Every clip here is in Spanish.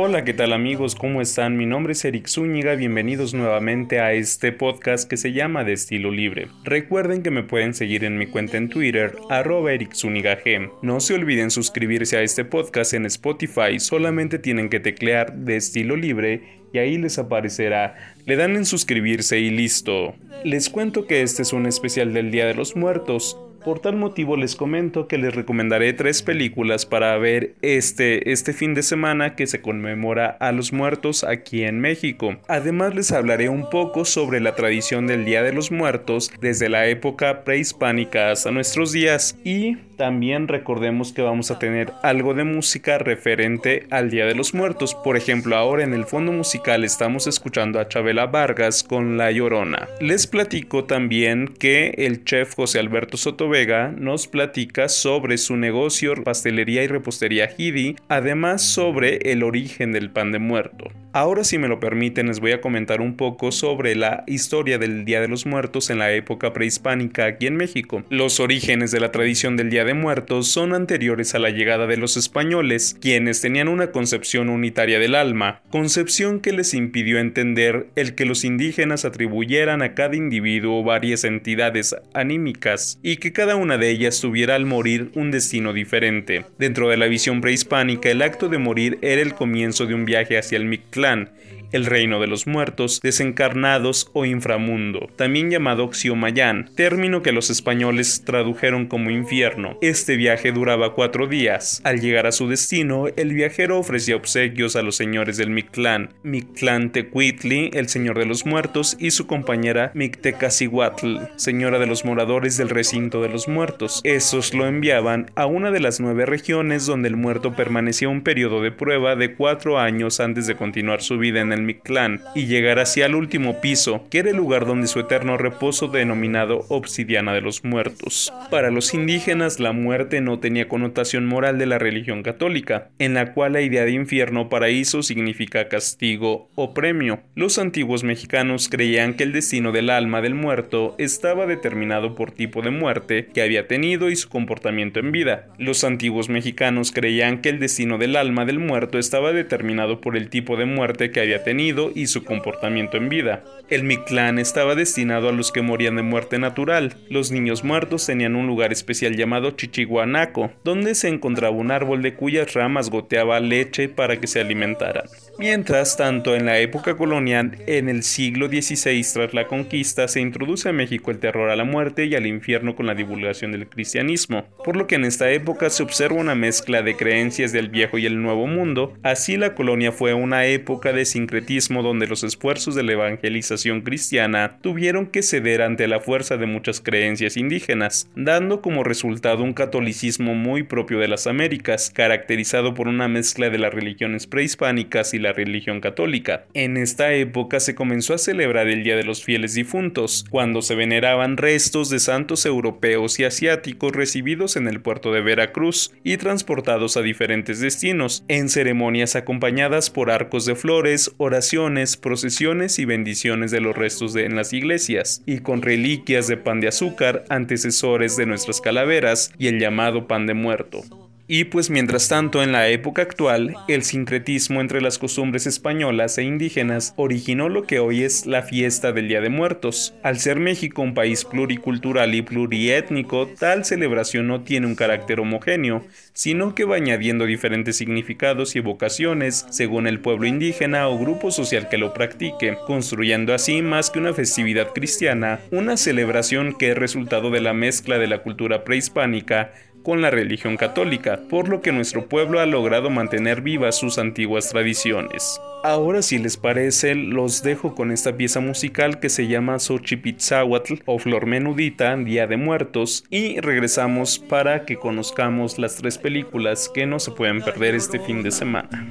Hola, ¿qué tal amigos? ¿Cómo están? Mi nombre es Eric Zúñiga, bienvenidos nuevamente a este podcast que se llama De Estilo Libre. Recuerden que me pueden seguir en mi cuenta en Twitter, arroba Eric G. No se olviden suscribirse a este podcast en Spotify, solamente tienen que teclear De Estilo Libre y ahí les aparecerá. Le dan en suscribirse y listo. Les cuento que este es un especial del Día de los Muertos. Por tal motivo les comento que les recomendaré tres películas para ver este, este fin de semana que se conmemora a los muertos aquí en México. Además les hablaré un poco sobre la tradición del Día de los Muertos desde la época prehispánica hasta nuestros días y también recordemos que vamos a tener algo de música referente al Día de los Muertos. Por ejemplo, ahora en el fondo musical estamos escuchando a Chabela Vargas con La Llorona. Les platico también que el chef José Alberto Soto Vega nos platica sobre su negocio pastelería y repostería Hidi, además sobre el origen del pan de muerto. Ahora si me lo permiten les voy a comentar un poco sobre la historia del Día de los Muertos en la época prehispánica aquí en México. Los orígenes de la tradición del Día de Muertos son anteriores a la llegada de los españoles, quienes tenían una concepción unitaria del alma, concepción que les impidió entender el que los indígenas atribuyeran a cada individuo varias entidades anímicas y que cada una de ellas tuviera al morir un destino diferente. Dentro de la visión prehispánica, el acto de morir era el comienzo de un viaje hacia el plan el reino de los muertos, desencarnados o inframundo, también llamado Oxiomayán, término que los españoles tradujeron como infierno. Este viaje duraba cuatro días. Al llegar a su destino, el viajero ofrecía obsequios a los señores del Mictlán, Mictlán Tecuitli, el señor de los muertos, y su compañera Mictecacihuatl, señora de los moradores del recinto de los muertos. Esos lo enviaban a una de las nueve regiones donde el muerto permanecía un periodo de prueba de cuatro años antes de continuar su vida en el Mictlán y llegar hacia el último piso, que era el lugar donde su eterno reposo denominado Obsidiana de los Muertos. Para los indígenas, la muerte no tenía connotación moral de la religión católica, en la cual la idea de infierno o paraíso significa castigo o premio. Los antiguos mexicanos creían que el destino del alma del muerto estaba determinado por tipo de muerte que había tenido y su comportamiento en vida. Los antiguos mexicanos creían que el destino del alma del muerto estaba determinado por el tipo de muerte que había tenido y su comportamiento en vida. El Mictlán estaba destinado a los que morían de muerte natural. Los niños muertos tenían un lugar especial llamado Chichiguanaco, donde se encontraba un árbol de cuyas ramas goteaba leche para que se alimentaran. Mientras tanto, en la época colonial, en el siglo XVI tras la conquista, se introduce a México el terror a la muerte y al infierno con la divulgación del cristianismo, por lo que en esta época se observa una mezcla de creencias del viejo y el nuevo mundo. Así la colonia fue una época de sincretismo donde los esfuerzos de la evangelización cristiana tuvieron que ceder ante la fuerza de muchas creencias indígenas, dando como resultado un catolicismo muy propio de las Américas, caracterizado por una mezcla de las religiones prehispánicas y la religión católica. En esta época se comenzó a celebrar el Día de los Fieles Difuntos, cuando se veneraban restos de santos europeos y asiáticos recibidos en el puerto de Veracruz y transportados a diferentes destinos, en ceremonias acompañadas por arcos de flores, oraciones, procesiones y bendiciones de los restos en las iglesias, y con reliquias de pan de azúcar, antecesores de nuestras calaveras y el llamado pan de muerto. Y pues mientras tanto, en la época actual, el sincretismo entre las costumbres españolas e indígenas originó lo que hoy es la fiesta del Día de Muertos. Al ser México un país pluricultural y pluriétnico, tal celebración no tiene un carácter homogéneo, sino que va añadiendo diferentes significados y evocaciones según el pueblo indígena o grupo social que lo practique, construyendo así más que una festividad cristiana, una celebración que es resultado de la mezcla de la cultura prehispánica con la religión católica, por lo que nuestro pueblo ha logrado mantener vivas sus antiguas tradiciones. Ahora si les parece, los dejo con esta pieza musical que se llama Xochipitzahuatl o Flor Menudita, Día de Muertos, y regresamos para que conozcamos las tres películas que no se pueden perder este fin de semana.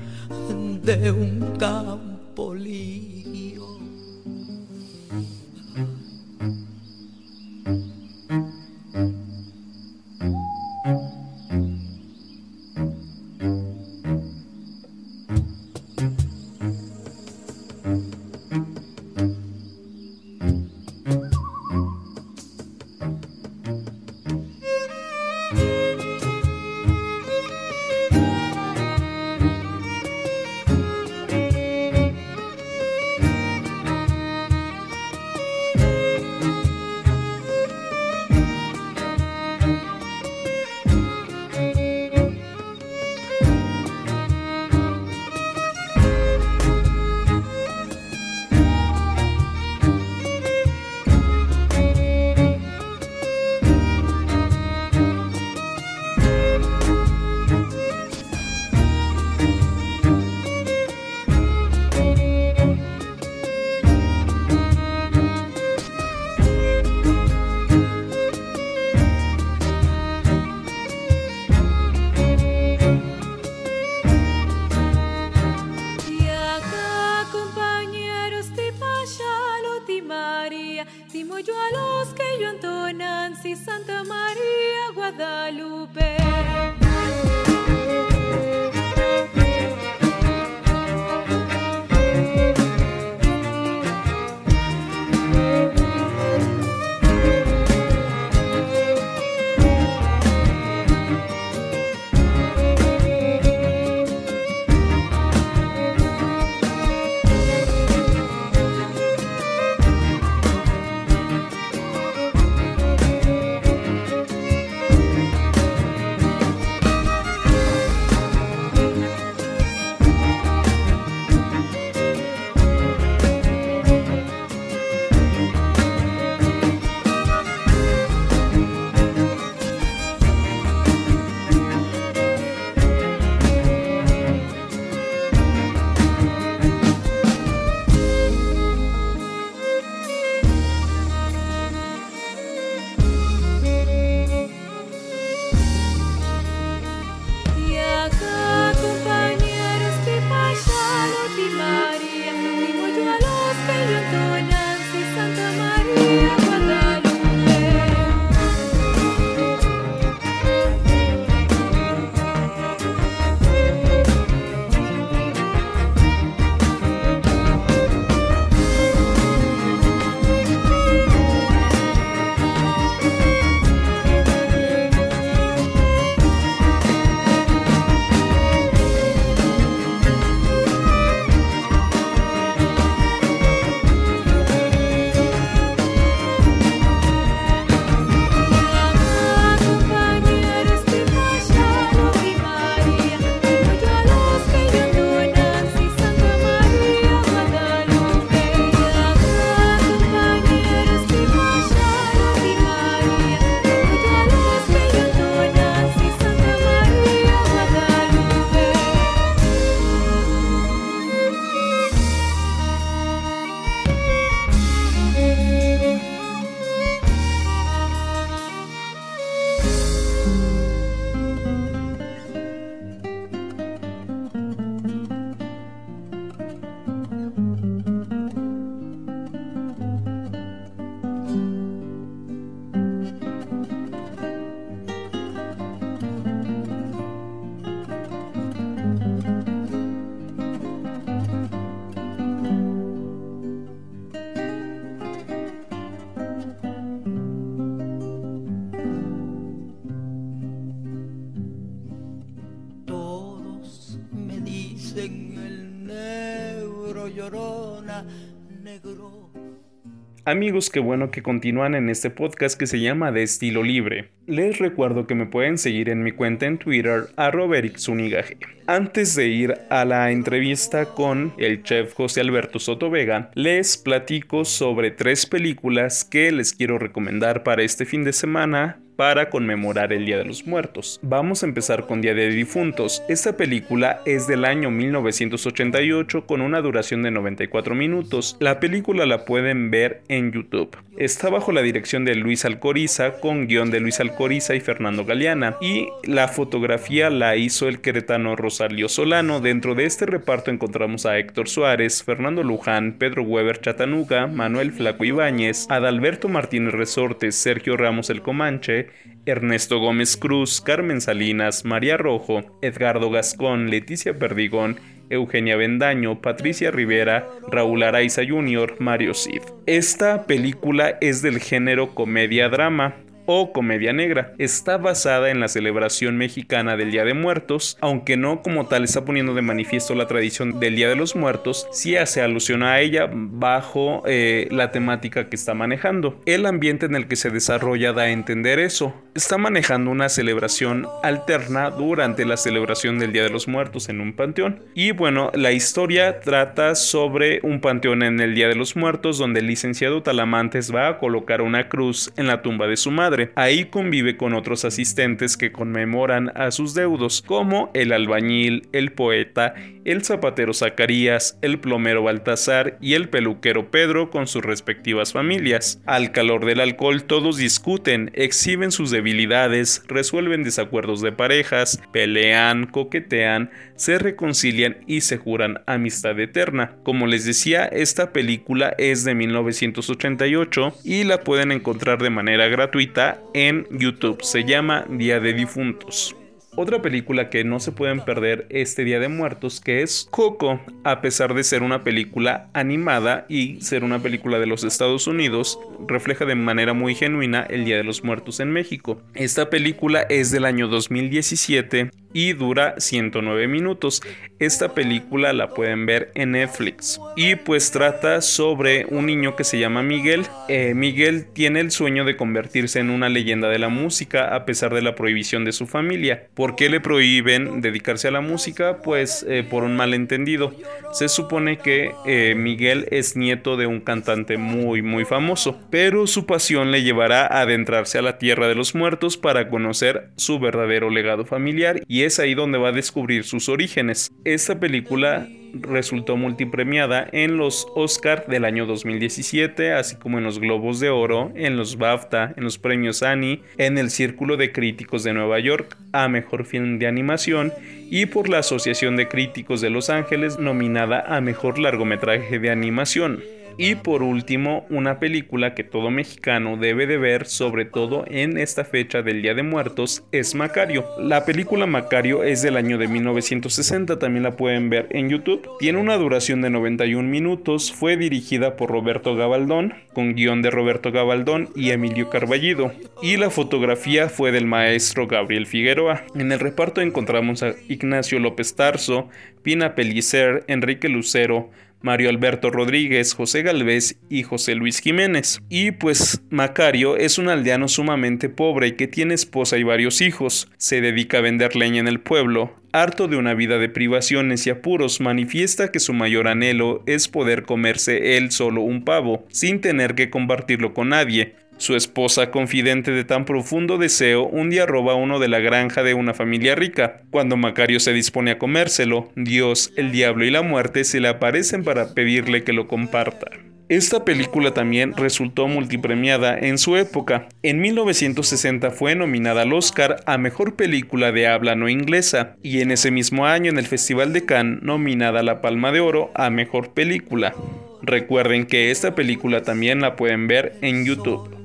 Amigos, qué bueno que continúan en este podcast que se llama De Estilo Libre. Les recuerdo que me pueden seguir en mi cuenta en Twitter, a Zunigaje. Antes de ir a la entrevista con el chef José Alberto Soto Vega, les platico sobre tres películas que les quiero recomendar para este fin de semana para conmemorar el Día de los Muertos. Vamos a empezar con Día de Difuntos. Esta película es del año 1988 con una duración de 94 minutos. La película la pueden ver en YouTube. Está bajo la dirección de Luis Alcoriza con guion de Luis Alcoriza y Fernando Galeana y la fotografía la hizo el queretano Rosario Solano. Dentro de este reparto encontramos a Héctor Suárez, Fernando Luján, Pedro Weber Chatanuga, Manuel Flaco Ibáñez, Adalberto Martínez Resortes, Sergio Ramos El Comanche, Ernesto Gómez Cruz, Carmen Salinas, María Rojo, Edgardo Gascón, Leticia Perdigón, Eugenia Bendaño, Patricia Rivera, Raúl Araiza Jr., Mario Cid. Esta película es del género comedia-drama o comedia negra. Está basada en la celebración mexicana del Día de Muertos, aunque no como tal está poniendo de manifiesto la tradición del Día de los Muertos, sí hace alusión a ella bajo eh, la temática que está manejando. El ambiente en el que se desarrolla da a entender eso. Está manejando una celebración alterna durante la celebración del Día de los Muertos en un panteón. Y bueno, la historia trata sobre un panteón en el Día de los Muertos donde el licenciado Talamantes va a colocar una cruz en la tumba de su madre Ahí convive con otros asistentes que conmemoran a sus deudos, como el albañil, el poeta, el zapatero Zacarías, el plomero Baltasar y el peluquero Pedro con sus respectivas familias. Al calor del alcohol todos discuten, exhiben sus debilidades, resuelven desacuerdos de parejas, pelean, coquetean, se reconcilian y se juran amistad eterna. Como les decía, esta película es de 1988 y la pueden encontrar de manera gratuita en YouTube. Se llama Día de Difuntos. Otra película que no se pueden perder este Día de Muertos, que es Coco, a pesar de ser una película animada y ser una película de los Estados Unidos, refleja de manera muy genuina el Día de los Muertos en México. Esta película es del año 2017 y dura 109 minutos. Esta película la pueden ver en Netflix y pues trata sobre un niño que se llama Miguel. Eh, Miguel tiene el sueño de convertirse en una leyenda de la música a pesar de la prohibición de su familia. ¿Por qué le prohíben dedicarse a la música? Pues eh, por un malentendido. Se supone que eh, Miguel es nieto de un cantante muy muy famoso, pero su pasión le llevará a adentrarse a la tierra de los muertos para conocer su verdadero legado familiar y es ahí donde va a descubrir sus orígenes. Esta película resultó multipremiada en los Oscar del año 2017, así como en los Globos de Oro, en los BAFTA, en los premios Annie, en el Círculo de Críticos de Nueva York a Mejor Film de Animación y por la Asociación de Críticos de Los Ángeles nominada a Mejor Largometraje de Animación. Y por último, una película que todo mexicano debe de ver, sobre todo en esta fecha del Día de Muertos, es Macario. La película Macario es del año de 1960, también la pueden ver en YouTube. Tiene una duración de 91 minutos, fue dirigida por Roberto Gabaldón, con guion de Roberto Gabaldón y Emilio Carballido. Y la fotografía fue del maestro Gabriel Figueroa. En el reparto encontramos a Ignacio López Tarso, Pina Pellicer, Enrique Lucero, Mario Alberto Rodríguez, José Galvez y José Luis Jiménez. Y pues Macario es un aldeano sumamente pobre que tiene esposa y varios hijos. Se dedica a vender leña en el pueblo. Harto de una vida de privaciones y apuros, manifiesta que su mayor anhelo es poder comerse él solo un pavo, sin tener que compartirlo con nadie. Su esposa, confidente de tan profundo deseo, un día roba uno de la granja de una familia rica. Cuando Macario se dispone a comérselo, Dios, el diablo y la muerte se le aparecen para pedirle que lo comparta. Esta película también resultó multipremiada en su época. En 1960 fue nominada al Oscar a Mejor Película de Habla No Inglesa y en ese mismo año en el Festival de Cannes nominada a la Palma de Oro a Mejor Película. Recuerden que esta película también la pueden ver en YouTube.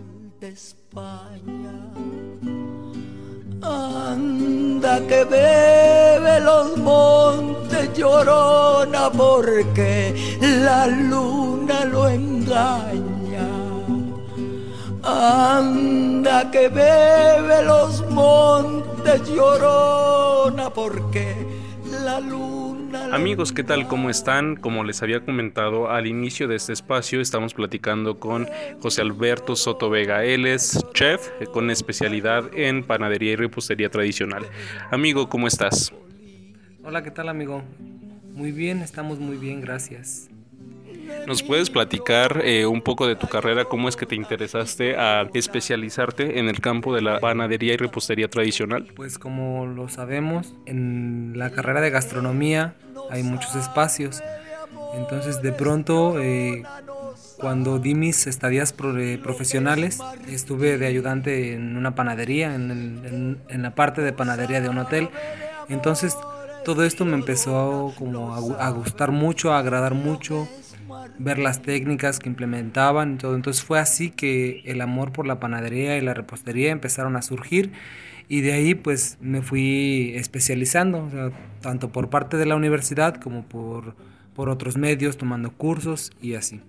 Anda que bebe los montes llorona porque la luna lo engaña. Anda que bebe los montes llorona porque la luna Amigos, ¿qué tal? ¿Cómo están? Como les había comentado al inicio de este espacio, estamos platicando con José Alberto Soto Vega. Él es chef con especialidad en panadería y repostería tradicional. Amigo, ¿cómo estás? Hola, ¿qué tal, amigo? Muy bien, estamos muy bien, gracias. ¿Nos puedes platicar eh, un poco de tu carrera? ¿Cómo es que te interesaste a especializarte en el campo de la panadería y repostería tradicional? Pues como lo sabemos, en la carrera de gastronomía hay muchos espacios. Entonces de pronto, eh, cuando di mis estadías eh, profesionales, estuve de ayudante en una panadería, en, en la parte de panadería de un hotel. Entonces todo esto me empezó como a, gustar mucho, a agradar mucho, ver las técnicas que implementaban y todo. Entonces fue así que el amor por la panadería y la repostería empezaron a surgir y de ahí pues me fui especializando, tanto por parte de la universidad como por, por otros medios, tomando cursos y así.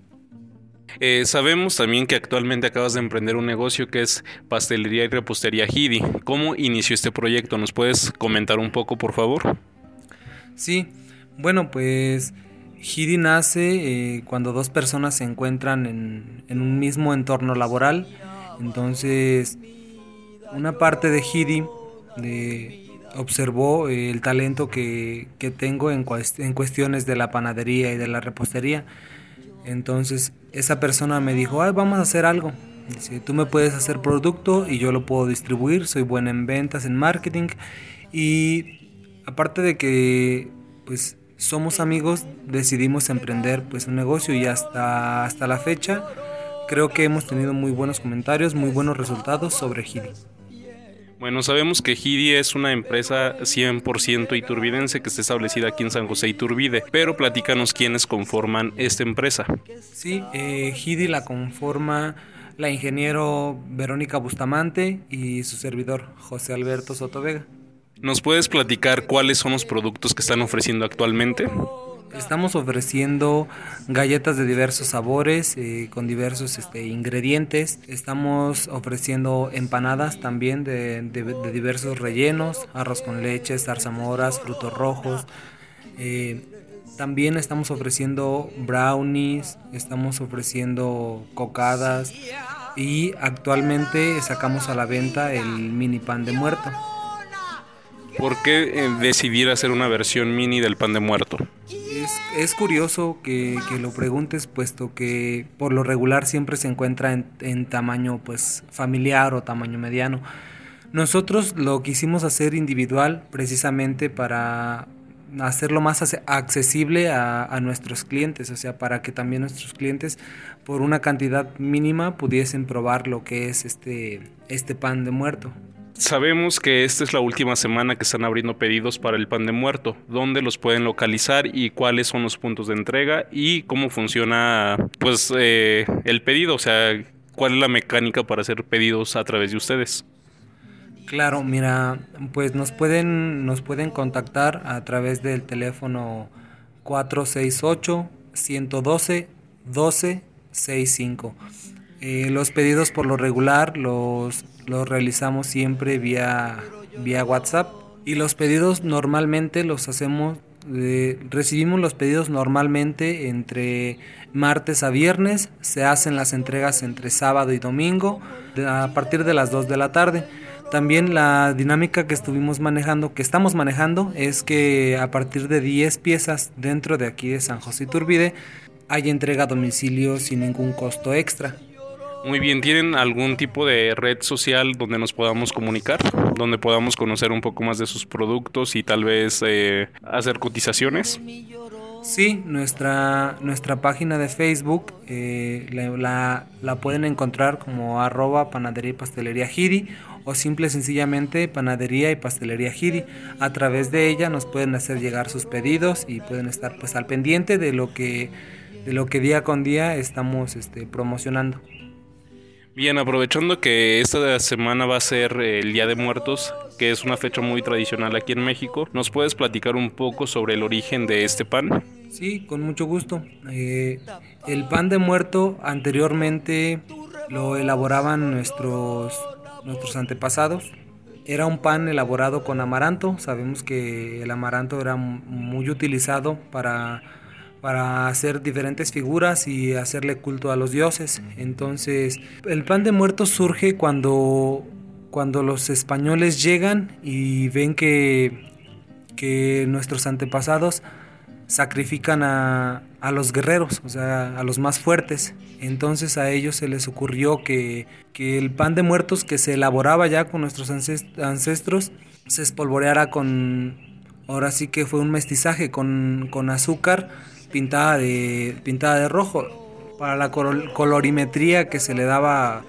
Eh, sabemos también que actualmente acabas de emprender un negocio que es pastelería y repostería Hidi. ¿Cómo inició este proyecto? ¿Nos puedes comentar un poco, por favor? Sí, bueno, pues Hidi nace eh, cuando dos personas se encuentran en, un mismo entorno laboral. Entonces, una parte de Hidi observó eh, el talento que, tengo en, en, cuestiones de la panadería y de la repostería. Entonces, esa persona me dijo, Ay, vamos a hacer algo. Dice, tú me puedes hacer producto y yo lo puedo distribuir, soy buena en ventas, en marketing. Y aparte de que pues somos amigos, decidimos emprender pues un negocio y hasta, hasta la fecha creo que hemos tenido muy buenos comentarios, muy buenos resultados sobre Gidi. Bueno, sabemos que Gidi es una empresa 100% iturbidense que está establecida aquí en San José Iturbide, pero platícanos quiénes conforman esta empresa. Sí, eh, Gidi la conforma la ingeniero Verónica Bustamante y su servidor José Alberto Soto Vega. ¿Nos puedes platicar cuáles son los productos que están ofreciendo actualmente? Estamos ofreciendo galletas de diversos sabores, eh, con diversos este, ingredientes. Estamos ofreciendo empanadas también de, diversos rellenos, arroz con leche, zarzamoras, frutos rojos. Eh, también estamos ofreciendo brownies, estamos ofreciendo cocadas y actualmente sacamos a la venta el mini pan de muerto. ¿Por qué eh, decidir hacer una versión mini del pan de muerto? Es, curioso que, lo preguntes, puesto que por lo regular siempre se encuentra en, tamaño pues, familiar o tamaño mediano. Nosotros lo quisimos hacer individual precisamente para hacerlo más accesible a, a, nuestros clientes, o sea, para que también nuestros clientes por una cantidad mínima pudiesen probar lo que es este, este pan de muerto. Sabemos que esta es la última semana que están abriendo pedidos para el pan de muerto. ¿Dónde los pueden localizar y cuáles son los puntos de entrega y cómo funciona pues eh, el pedido? O sea, ¿cuál es la mecánica para hacer pedidos a través de ustedes? Claro, mira, pues nos pueden, nos pueden contactar a través del teléfono 468 112 1265. Eh, los pedidos por lo regular los, los realizamos siempre vía, vía WhatsApp y los pedidos normalmente los hacemos, eh, recibimos los pedidos normalmente entre martes a viernes, se hacen las entregas entre sábado y domingo a partir de las 2 de la tarde. También la dinámica que estuvimos manejando, que estamos manejando, es que a partir de 10 piezas dentro de aquí de San José Turbide hay entrega a domicilio sin ningún costo extra. Muy bien, ¿tienen algún tipo de red social donde nos podamos comunicar? Donde podamos conocer un poco más de sus productos y tal vez eh, hacer cotizaciones? Sí, nuestra, nuestra página de Facebook eh, la, la, pueden encontrar como arroba panadería y pastelería Giri o simple sencillamente panadería y pastelería Giri. A través de ella nos pueden hacer llegar sus pedidos y pueden estar pues al pendiente de lo que, de lo que día con día estamos este, promocionando. Bien, aprovechando que esta semana va a ser el Día de Muertos, que es una fecha muy tradicional aquí en México, ¿nos puedes platicar un poco sobre el origen de este pan? Sí, con mucho gusto. Eh, el pan de muerto anteriormente lo elaboraban nuestros, nuestros antepasados. Era un pan elaborado con amaranto. Sabemos que el amaranto era muy utilizado para para hacer diferentes figuras y hacerle culto a los dioses. Entonces, el pan de muertos surge cuando, cuando los españoles llegan y ven que, que nuestros antepasados sacrifican a, a, los guerreros, o sea, a los más fuertes. Entonces a ellos se les ocurrió que, que el pan de muertos que se elaboraba ya con nuestros ancestros se espolvoreara con, ahora sí que fue un mestizaje con, con azúcar pintada de, pintada de rojo. Para la colorimetría que se le daba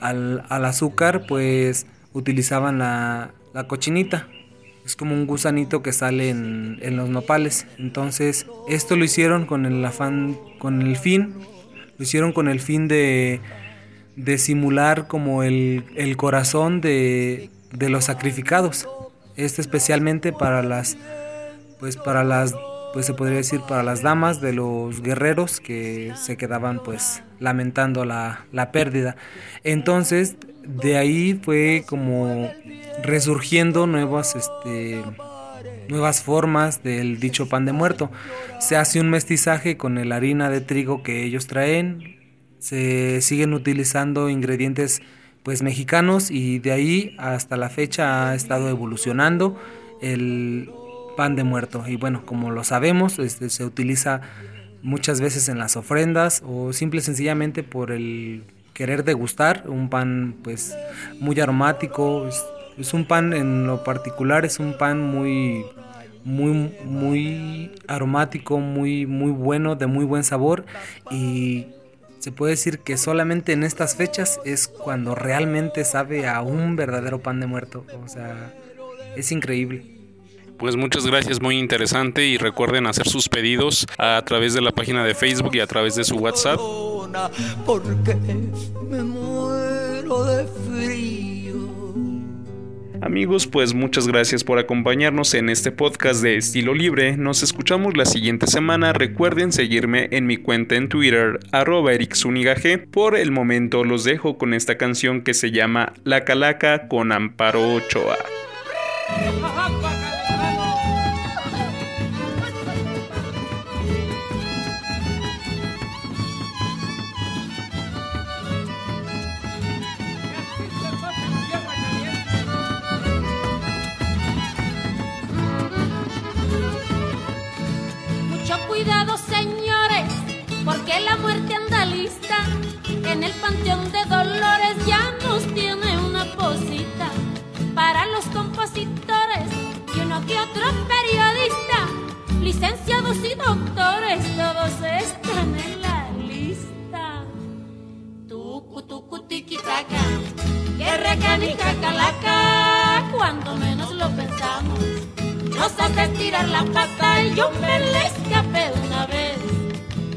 al, al azúcar, pues utilizaban la, la cochinita, es como un gusanito que sale en, los nopales. Entonces, esto lo hicieron con el afán, con el fin, lo hicieron con el fin de, de simular como el, corazón de, de, los sacrificados. Esto especialmente para las, pues para las, pues se podría decir para las damas de los guerreros que se quedaban pues lamentando la, la pérdida. Entonces, de ahí fue como resurgiendo nuevas, este, nuevas formas del dicho pan de muerto. Se hace un mestizaje con la harina de trigo que ellos traen, se siguen utilizando ingredientes pues mexicanos y de ahí hasta la fecha ha estado evolucionando el pan de muerto y bueno como lo sabemos este, se utiliza muchas veces en las ofrendas o simple y sencillamente por el querer degustar un pan pues muy aromático es un pan en lo particular, es un pan muy, muy, muy aromático, muy, muy bueno, de muy buen sabor y se puede decir que solamente en estas fechas es cuando realmente sabe a un verdadero pan de muerto. O sea, es increíble. Pues muchas gracias, muy interesante y recuerden hacer sus pedidos a través de la página de Facebook y a través de su WhatsApp. Porque me muero de Amigos, pues muchas gracias por acompañarnos en este podcast de estilo libre. Nos escuchamos la siguiente semana. Recuerden seguirme en mi cuenta en Twitter, arroba Por el momento los dejo con esta canción que se llama La Calaca con Amparo Ochoa. El panteón de Dolores ya nos tiene una posita para los compositores y uno que otro periodista, licenciados y doctores, todos están en la lista. Tucu, tucu, tiquitaca, guerra canica calaca, cuando menos lo pensamos, nos hace tirar la pata y yo me le escapé una vez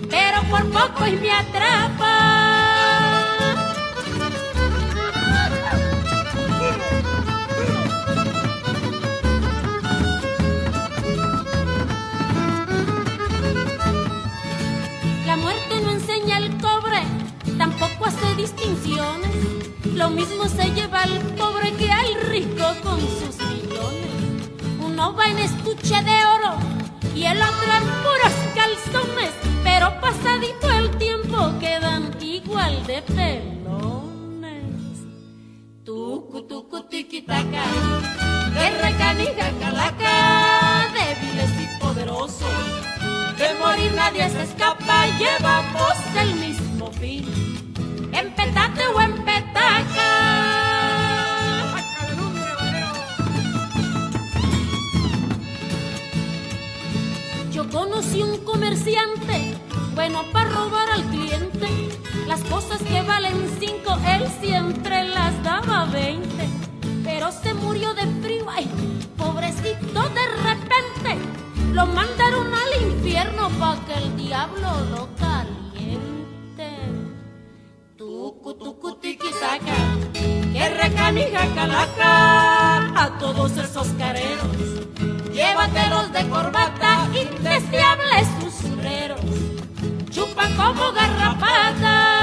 pero por poco y me atrapa. Distinciones. Lo mismo se lleva al pobre que al rico con sus millones. Uno va en estuche de oro y el otro en puros calzones pero pasadito el tiempo quedan igual de pelones. Tucu, tucu, tiquitaca, guerra canija, calaca, débiles y poderosos. De morir nadie se escapa, llevamos el mismo fin. En petate o en petaca. Yo conocí un comerciante bueno para robar al cliente. Las cosas que valen cinco, él siempre las daba veinte. Pero se murió de frío, pobrecito de repente. Lo mandaron al infierno pa' que el diablo lo que recanija calaca a todos esos careros. Llévatelos de corbata, indeseables usureros chupan como garrapata.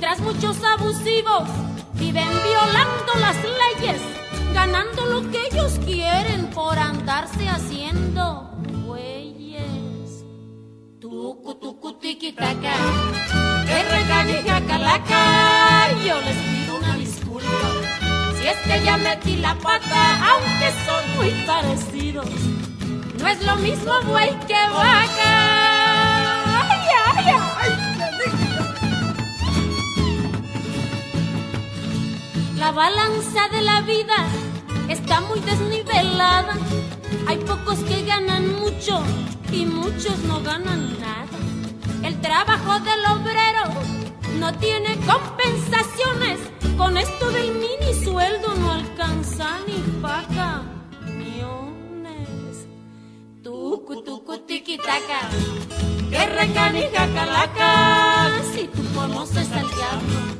Mientras muchos abusivos viven violando las leyes, ganando lo que ellos quieren por andarse haciendo bueyes. Tucu, tucu, tiquitaca, que recanija calaca, yo les pido una disculpa. Si es que ya metí la pata, aunque son muy parecidos, no es lo mismo buey que vaca. Ay, ay, ay. La balanza de la vida está muy desnivelada. Hay pocos que ganan mucho y muchos no ganan nada. El trabajo del obrero no tiene compensaciones. Con esto del mini sueldo no alcanza ni millones. Tucu, tucu, tiquitaca, que recanija calaca. Si tú conoces al diablo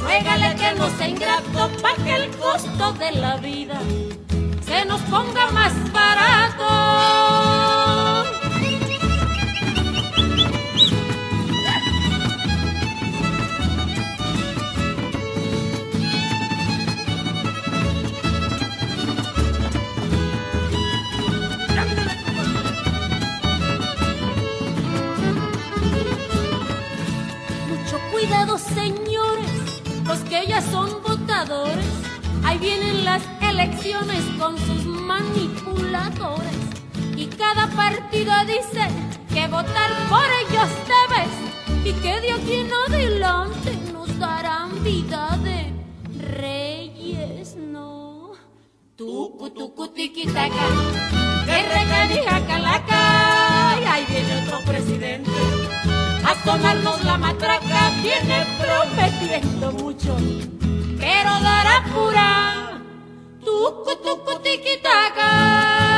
Ruégale que no sea ingrato para que el costo de la vida se nos ponga más barato. Mucho cuidado, señores los que ya son votadores. Ahí vienen las elecciones con sus manipuladores. Y cada partido dice que votar por ellos debes. Y que de aquí en adelante nos darán vida de reyes, no. Tucu, tucu, tiquitaca, que recanija calaca. Y ahí viene otro presidente a tomarnos la matraca viene prometiendo mucho, pero dará pura tucu tucu tiquitaca.